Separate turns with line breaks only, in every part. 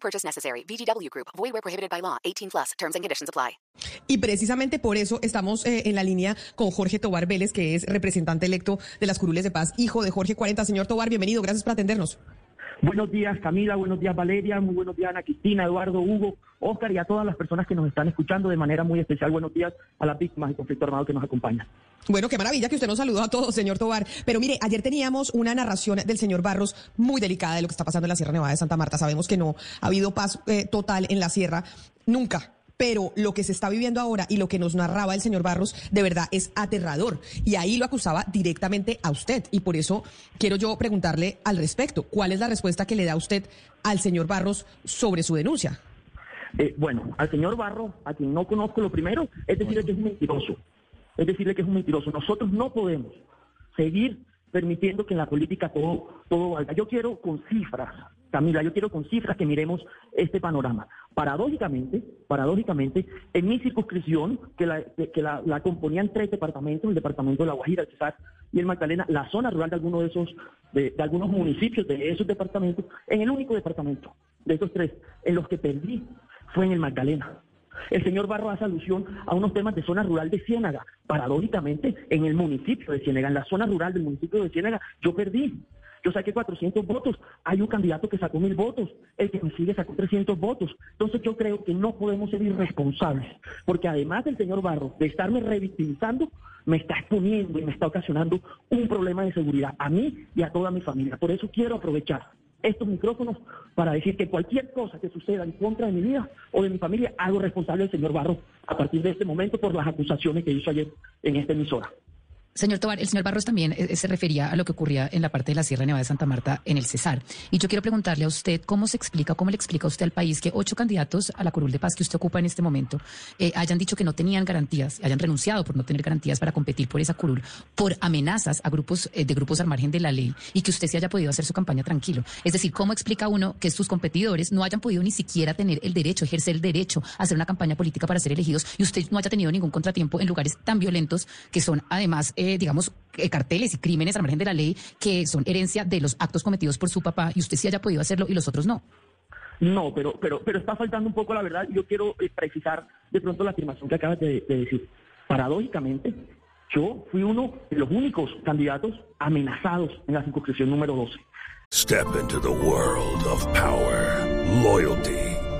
Purchase necessary. VGW Group. Void where prohibited by law. 18 plus. Terms and conditions apply.
Y precisamente por eso estamos eh, en la línea con Jorge Tobar Vélez, que es representante electo de las Curules de Paz, hijo de Jorge 40. Señor Tobar, bienvenido. Gracias por atendernos.
Buenos días Camila, buenos días Valeria, muy buenos días Ana Cristina, Eduardo, Hugo, Oscar y a todas las personas que nos están escuchando de manera muy especial. Buenos días a las víctimas del conflicto armado que nos acompañan.
Bueno, qué maravilla que usted nos saludó a todos, señor Tobar. Pero mire, ayer teníamos una narración del señor Barros muy delicada de lo que está pasando en la Sierra Nevada de Santa Marta. Sabemos que no ha habido paz eh, total en la sierra, nunca pero lo que se está viviendo ahora y lo que nos narraba el señor Barros de verdad es aterrador. Y ahí lo acusaba directamente a usted. Y por eso quiero yo preguntarle al respecto, ¿cuál es la respuesta que le da usted al señor Barros sobre su denuncia?
Eh, bueno, al señor Barros, a quien no conozco lo primero, es decirle que es un mentiroso. Es decirle que es un mentiroso. Nosotros no podemos seguir permitiendo que en la política todo, todo valga. Yo quiero con cifras, Camila, yo quiero con cifras que miremos este panorama. Paradójicamente, paradójicamente, en mi circunscripción, que la, que la, componían tres departamentos, el departamento de La Guajira, el Cesar y el Magdalena, la zona rural de algunos de esos, de, de algunos municipios de esos departamentos, en el único departamento de esos tres, en los que perdí, fue en el Magdalena. El señor Barro hace alusión a unos temas de zona rural de Ciénaga. Paradójicamente, en el municipio de Ciénaga, en la zona rural del municipio de Ciénaga, yo perdí. Yo saqué 400 votos. Hay un candidato que sacó mil votos. El que me sigue sacó 300 votos. Entonces yo creo que no podemos ser irresponsables. Porque además del señor Barro de estarme revictimizando, me está exponiendo y me está ocasionando un problema de seguridad a mí y a toda mi familia. Por eso quiero aprovechar estos micrófonos para decir que cualquier cosa que suceda en contra de mi vida o de mi familia, hago responsable al señor Barro a partir de este momento por las acusaciones que hizo ayer en esta emisora.
Señor Tobar, el señor Barros también eh, se refería a lo que ocurría en la parte de la Sierra Nevada de Santa Marta en el Cesar. Y yo quiero preguntarle a usted cómo se explica, cómo le explica a usted al país que ocho candidatos a la curul de paz que usted ocupa en este momento eh, hayan dicho que no tenían garantías, hayan renunciado por no tener garantías para competir por esa curul, por amenazas a grupos eh, de grupos al margen de la ley y que usted se haya podido hacer su campaña tranquilo. Es decir, ¿cómo explica uno que sus competidores no hayan podido ni siquiera tener el derecho, ejercer el derecho a hacer una campaña política para ser elegidos y usted no haya tenido ningún contratiempo en lugares tan violentos que son además, digamos, eh, carteles y crímenes al margen de la ley que son herencia de los actos cometidos por su papá y usted sí haya podido hacerlo y los otros no.
No, pero, pero, pero está faltando un poco la verdad. Yo quiero eh, precisar de pronto la afirmación que acabas de, de decir. Paradójicamente, yo fui uno de los únicos candidatos amenazados en la circunscripción número 12.
Step into the world of power, loyalty.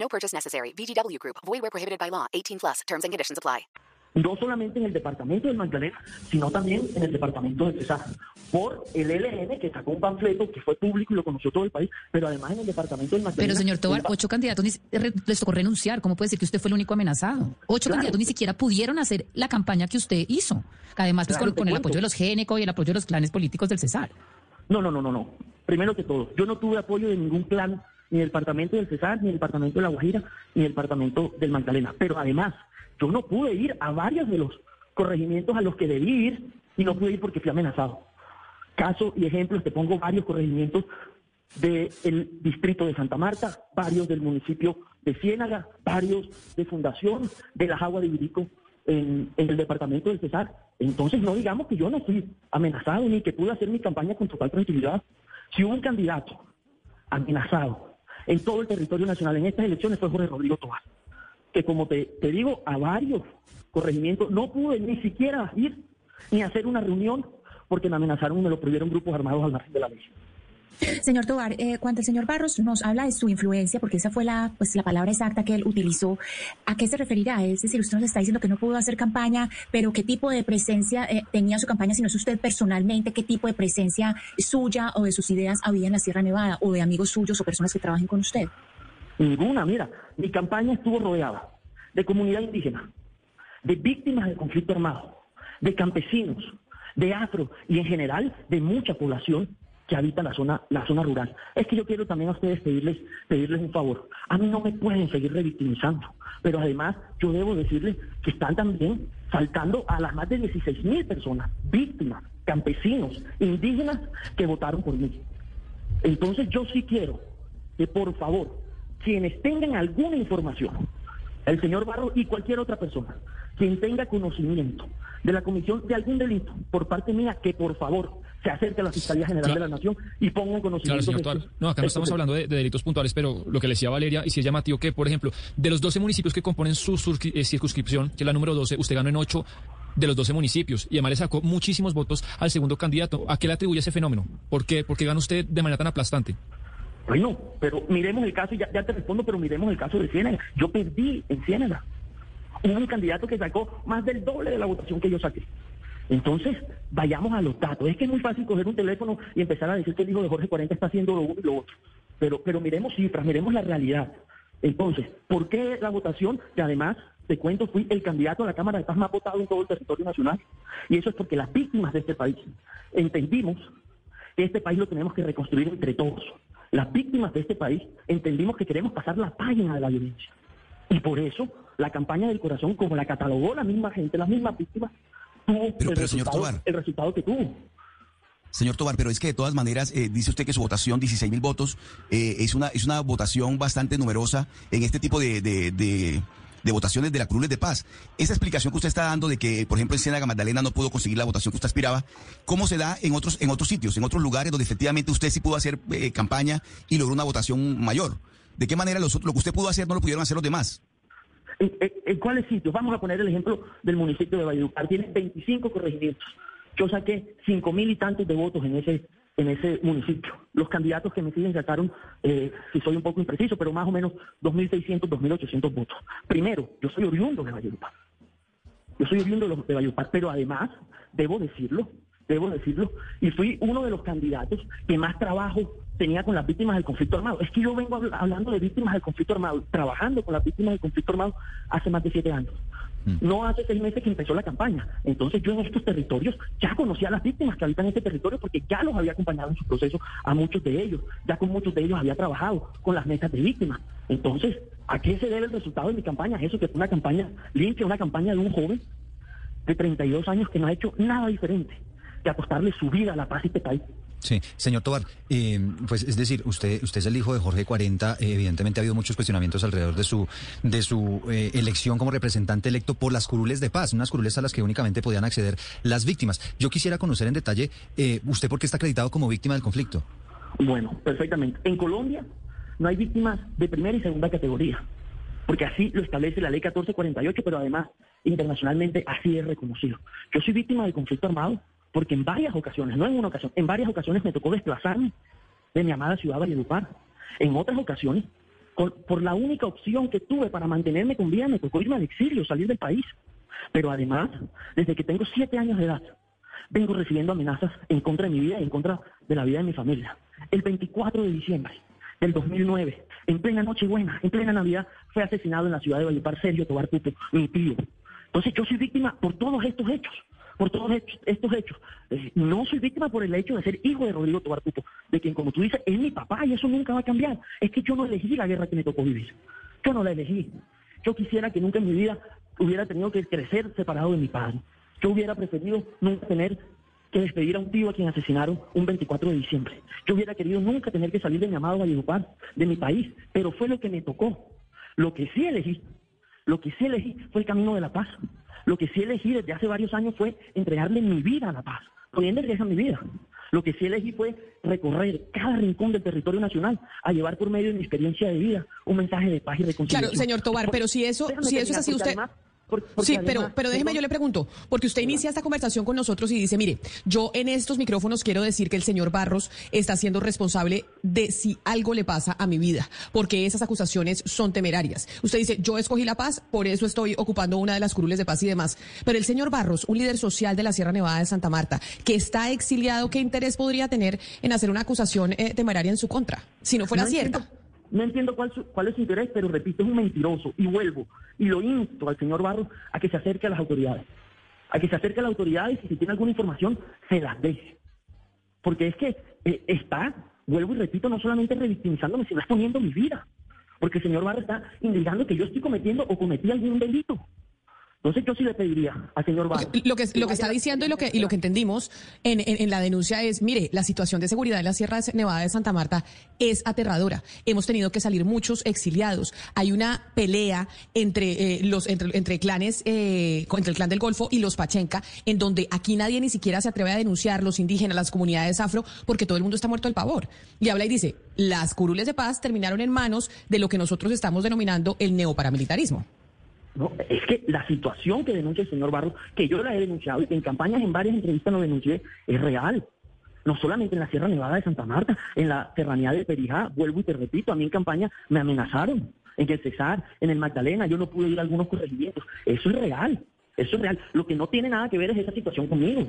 No purchase necessary. VGW Group. Void where prohibited by law. 18 plus. Terms and conditions apply.
No solamente en el departamento del Magdalena, sino también en el departamento de Cesar. Por el LN que sacó un panfleto que fue público y lo conoció todo el país, pero además en el departamento del Magdalena.
Pero señor Tobar, ocho candidatos les tocó renunciar. ¿Cómo puede decir que usted fue el único amenazado? Ocho candidatos ni siquiera pudieron hacer la campaña que usted hizo. Además, pues, con, el apoyo de los Géneco y el apoyo de los clanes políticos del Cesar.
No, no, no, no, no. Primero que todo, yo no tuve apoyo de ningún clan ni del departamento del Cesar, ni del departamento de La Guajira, ni del departamento del Magdalena. Pero además, yo no pude ir a varios de los corregimientos a los que debí ir y no pude ir porque fui amenazado. Caso y ejemplos, te pongo varios corregimientos del distrito de Santa Marta, varios del municipio de Ciénaga, varios de Fundación, de las aguas de Ibirico en, en, el departamento del Cesar. Entonces no digamos que yo no fui amenazado ni que pude hacer mi campaña con total tranquilidad. Si hubo un candidato amenazado en todo el territorio nacional. En estas elecciones fue Jorge Rodrigo Tobar, que como te, te digo, a varios corregimientos no pude ni siquiera ir ni hacer una reunión porque me amenazaron y me lo prohibieron grupos armados al margen de la ley.
Señor Tobar, eh, cuando el señor Barros nos habla de su influencia, porque esa fue la, pues, la palabra exacta que él utilizó, ¿a qué se referirá? Es decir, usted nos está diciendo que no pudo hacer campaña, pero ¿qué tipo de presencia eh, tenía su campaña? Si no es usted personalmente, ¿qué tipo de presencia suya o de sus ideas había en la Sierra Nevada o de amigos suyos o personas que trabajen con usted?
Ninguna, mira, mi campaña estuvo rodeada de comunidad indígena, de víctimas del conflicto armado, de campesinos, de afro y en general de mucha población que habita la zona, la zona rural. Es que yo quiero también a ustedes pedirles, pedirles un favor. A mí no me pueden seguir revictimizando, pero además yo debo decirles que están también faltando a las más de 16 mil personas, víctimas, campesinos, indígenas que votaron por mí. Entonces yo sí quiero que por favor, quienes tengan alguna información, el señor Barro y cualquier otra persona, quien tenga conocimiento de la comisión de algún delito por parte mía, que por favor se acerque a la Fiscalía General de la Nación y ponga en conocimiento.
Claro, señor No, acá no estamos hablando de, delitos puntuales, pero lo que le decía Valeria, y si es llamativo que, por ejemplo, de los 12 municipios que componen su eh, circunscripción, que es la número 12, usted ganó en 8 de los 12 municipios y además le sacó muchísimos votos al segundo candidato. ¿A qué le atribuye ese fenómeno? ¿Por qué, ¿Por qué gana usted de manera tan aplastante?
Bueno, pero miremos el caso, ya, ya te respondo, pero miremos el caso de Ciénaga. Yo perdí en Ciénaga. Hubo un candidato que sacó más del doble de la votación que yo saqué. Entonces, vayamos a los datos. Es que es muy fácil coger un teléfono y empezar a decir que el hijo de Jorge 40 está haciendo lo uno y lo otro. Pero, pero miremos cifras, miremos la realidad. Entonces, ¿por qué la votación? Que además, te cuento, fui el candidato a la Cámara de Paz más votado en todo el territorio nacional. Y eso es porque las víctimas de este país entendimos que este país lo tenemos que reconstruir entre todos. Las víctimas de este país entendimos que queremos pasar la página de la violencia. Y por eso, la campaña del corazón, como la catalogó la misma gente, las mismas víctimas,
pero, el, señor Tobar,
el resultado que tuvo.
Señor Tobar, pero es que de todas maneras, eh, dice usted que su votación, 16 mil votos, eh, es, una, es una votación bastante numerosa en este tipo de, de, de, votaciones de la Cruz de Paz. Esa explicación que usted está dando de que, por ejemplo, en Ciénaga Magdalena no pudo conseguir la votación que usted aspiraba, ¿cómo se da en otros, en otros sitios, en otros lugares donde efectivamente usted sí pudo hacer eh, campaña y logró una votación mayor? ¿De qué manera los, lo que usted pudo hacer no lo pudieron hacer los demás?
¿En, cuáles sitios? Vamos a poner el ejemplo del municipio de Valledupar. Tiene 25 corregimientos. Yo saqué 5 mil y tantos de votos en ese, en ese municipio. Los candidatos que me siguen sacaron, eh, si soy un poco impreciso, pero más o menos 2.600, 2.800 votos. Primero, yo soy oriundo de Valledupar. Yo soy oriundo de Valledupar, pero además, debo decirlo, debo decirlo, y fui uno de los candidatos que más trabajo tenía con las víctimas del conflicto armado. Es que yo vengo hablando de víctimas del conflicto armado, trabajando con las víctimas del conflicto armado hace más de siete años. Mm. No hace seis meses que empezó la campaña. Entonces yo en estos territorios ya conocía a las víctimas que habitan en este territorio porque ya los había acompañado en su proceso a muchos de ellos. Ya con muchos de ellos había trabajado con las mesas de víctimas. Entonces, ¿a qué se debe el resultado de mi campaña? Eso que fue una campaña limpia, una campaña de un joven de 32 años que no ha hecho nada diferente que apostarle su vida a la paz y este país.
Sí, señor Tobar, eh, pues es decir, usted usted es el hijo de Jorge 40, eh, evidentemente ha habido muchos cuestionamientos alrededor de su de su eh, elección como representante electo por las curules de paz, unas curules a las que únicamente podían acceder las víctimas. Yo quisiera conocer en detalle, ¿usted por qué está acreditado como víctima del conflicto?
Bueno, perfectamente. En Colombia no hay víctimas de primera y segunda categoría, porque así lo establece la ley 1448, pero además internacionalmente así es reconocido. Yo soy víctima del conflicto armado porque en varias ocasiones, no en una ocasión, en varias ocasiones me tocó desplazarme de mi amada ciudad Valledupar. En otras ocasiones, por, la única opción que tuve para mantenerme con vida, me tocó irme al exilio, salir del país. Pero además, desde que tengo siete años de edad, vengo recibiendo amenazas en contra de mi vida y en contra de la vida de mi familia. El 24 de diciembre del 2009, en plena Nochebuena, en plena Navidad, fue asesinado en la ciudad de Valledupar Sergio Tobar Puto, mi tío. Entonces yo soy víctima por todos estos hechos por todos estos hechos. Eh, no soy víctima por el hecho de ser hijo de Rodrigo Tobar de quien, como tú dices, es mi papá y eso nunca va a cambiar. Es que yo no elegí la guerra que me tocó vivir. Yo no la elegí. Yo quisiera que nunca en mi vida hubiera tenido que crecer separado de mi padre. Yo hubiera preferido nunca tener que despedir a un tío a quien asesinaron un 24 de diciembre. Yo hubiera querido nunca tener que salir de mi amado Valledupar, de mi país, pero fue lo que me tocó. Lo que sí elegí, lo que sí elegí fue el camino de la paz. Lo que sí elegí desde hace varios años fue entregarle mi vida a la paz, poniendo en riesgo mi vida. Lo que sí elegí fue recorrer cada rincón del territorio nacional a llevar por medio de mi experiencia de vida un mensaje de paz y reconciliación.
Claro, señor Tobar, pero si eso, si eso es así, usted... sí, pero, pero déjeme, yo le pregunto, porque usted inicia esta conversación con nosotros y dice, mire, yo en estos micrófonos quiero decir que el señor Barros está siendo responsable de si algo le pasa a mi vida, porque esas acusaciones son temerarias. Usted dice, yo escogí la paz, por eso estoy ocupando una de las curules de paz y demás. Pero el señor Barros, un líder social de la Sierra Nevada de Santa Marta, que está exiliado, ¿qué interés podría tener en hacer una acusación eh, temeraria en su contra, si no fuera cierta?
No entiendo cuál, cuál es su interés, pero repito, es un mentiroso. Y vuelvo, y lo insto al señor Barros a que se acerque a las autoridades. A que se acerque a las autoridades y si tiene alguna información, se las deje. Porque es que eh, está, vuelvo y repito, no solamente revictimizándome, sino exponiendo mi vida. Porque el señor Barros está indicando que yo estoy cometiendo o cometí algún delito. Entonces yo sí le pediría al señor Barros.
Lo que, lo que está diciendo y lo que, y lo que entendimos en, en, la denuncia es, mire, la situación de seguridad en la Sierra Nevada de Santa Marta es aterradora. Hemos tenido que salir muchos exiliados. Hay una pelea entre eh, los entre, entre clanes, eh, entre el clan del Golfo y los Pachenca, en donde aquí nadie ni siquiera se atreve a denunciar los indígenas, las comunidades afro, porque todo el mundo está muerto del pavor. Y habla y dice, las curules de paz terminaron en manos de lo que nosotros estamos denominando el neoparamilitarismo.
No, es que la situación que denuncia el señor Barros, que yo la he denunciado y que en campañas, en varias entrevistas lo denuncié, es real. No solamente en la Sierra Nevada de Santa Marta, en la serranía de Perijá, vuelvo y te repito, a mí en campaña me amenazaron. En el Cesar, en el Magdalena, yo no pude ir a algunos corregimientos. Eso es real. Eso es real. Lo que no tiene nada que ver es esa situación conmigo.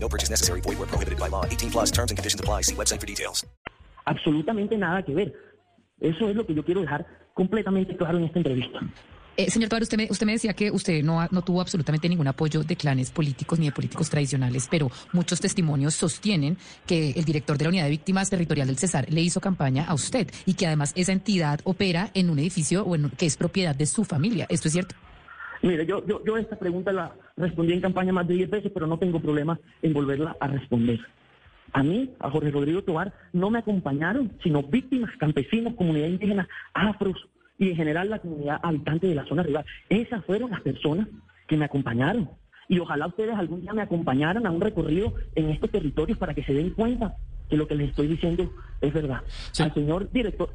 No purchase necessary. Void where prohibited by law. 18 plus terms and conditions apply. See website for details.
Absolutamente nada que ver. Eso es lo que yo quiero dejar completamente claro en esta entrevista.
Eh, señor Tovar, usted me, usted me decía que usted no, no tuvo absolutamente ningún apoyo de clanes políticos ni de políticos tradicionales, pero muchos testimonios sostienen que el director de la Unidad de Víctimas Territorial del Cesar le hizo campaña a usted y que además esa entidad opera en un edificio o que es propiedad de su familia. ¿Esto es cierto?
Mire, yo, yo, yo esta pregunta la respondí en campaña más de 10 veces, pero no tengo problema en volverla a responder. A mí, a Jorge Rodrigo Tobar, no me acompañaron, sino víctimas, campesinos, comunidad indígena, afros y en general la comunidad habitante de la zona rural. Esas fueron las personas que me acompañaron. Y ojalá ustedes algún día me acompañaran a un recorrido en estos territorios para que se den cuenta que lo que les estoy diciendo es verdad. Al señor director,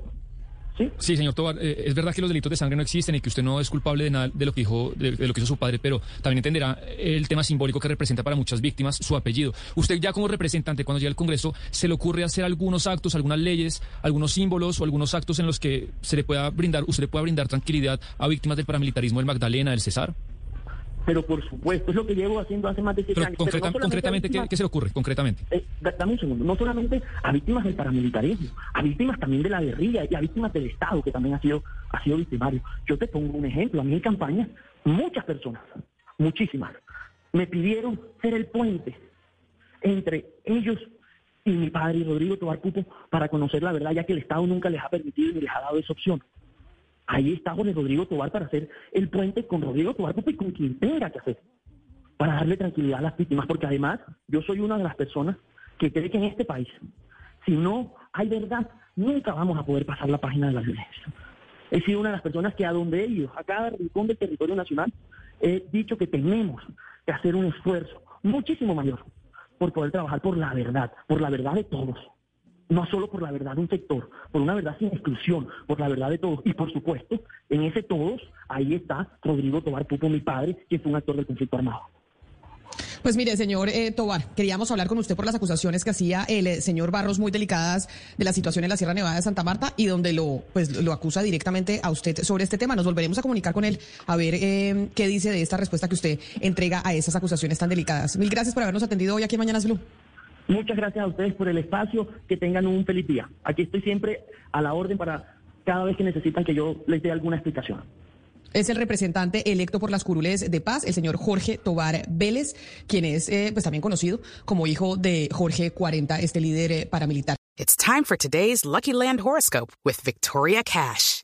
¿Sí? señor Tobar, eh, es verdad que los delitos de sangre no existen y que usted no es culpable de nada de lo que dijo, de, lo que hizo su padre, pero también entenderá el tema simbólico que representa para muchas víctimas su apellido. Usted ya como representante, cuando llega al Congreso, ¿se le ocurre hacer algunos actos, algunas leyes, algunos símbolos o algunos actos en los que se le pueda brindar, usted le pueda brindar tranquilidad a víctimas del paramilitarismo del Magdalena, del Cesar?
Pero por supuesto, es lo que llevo haciendo hace más de siete años.
concretamente, ¿qué, se le ocurre? Concretamente.
Eh, dame un segundo. No solamente a víctimas del paramilitarismo, a víctimas también de la guerrilla y a víctimas del Estado, que también ha sido, ha sido victimario. Yo te pongo un ejemplo. A mí en campaña, muchas personas, muchísimas, me pidieron ser el puente entre ellos y mi padre y Rodrigo Tobar Pupo para conocer la verdad, ya que el Estado nunca les ha permitido ni les ha dado esa opción. Ahí está Jorge Rodrigo Tobar para hacer el puente con Rodrigo Tobar y con quien tenga que hacer, para darle tranquilidad a las víctimas, porque además yo soy una de las personas que cree que en este país, si no hay verdad, nunca vamos a poder pasar la página de la violencia. He sido una de las personas que a donde ellos, a cada rincón del territorio nacional, he dicho que tenemos que hacer un esfuerzo muchísimo mayor por poder trabajar por la verdad, por la verdad de todos no solo por la verdad de un sector, por una verdad sin exclusión, por la verdad de todos. Y por supuesto, en ese todos, ahí está Rodrigo Tobar Pupo, mi padre, que fue un actor del conflicto armado.
Pues mire, señor eh, Tobar, queríamos hablar con usted por las acusaciones que hacía el eh, señor Barros muy delicadas de la situación en la Sierra Nevada de Santa Marta y donde lo, pues, lo acusa directamente a usted sobre este tema. Nos volveremos a comunicar con él a ver eh, qué dice de esta respuesta que usted entrega a esas acusaciones tan delicadas. Mil gracias por habernos atendido hoy aquí en Mañanas Blue.
Muchas gracias a ustedes por el espacio, que tengan un feliz día. Aquí estoy siempre a la orden para cada vez que necesitan que yo les dé alguna explicación.
Es el representante electo por las curules de paz, el señor Jorge Tobar Vélez, quien es eh, pues también conocido como hijo de Jorge 40, este líder eh, paramilitar.
It's time for today's Lucky Land horoscope with Victoria Cash.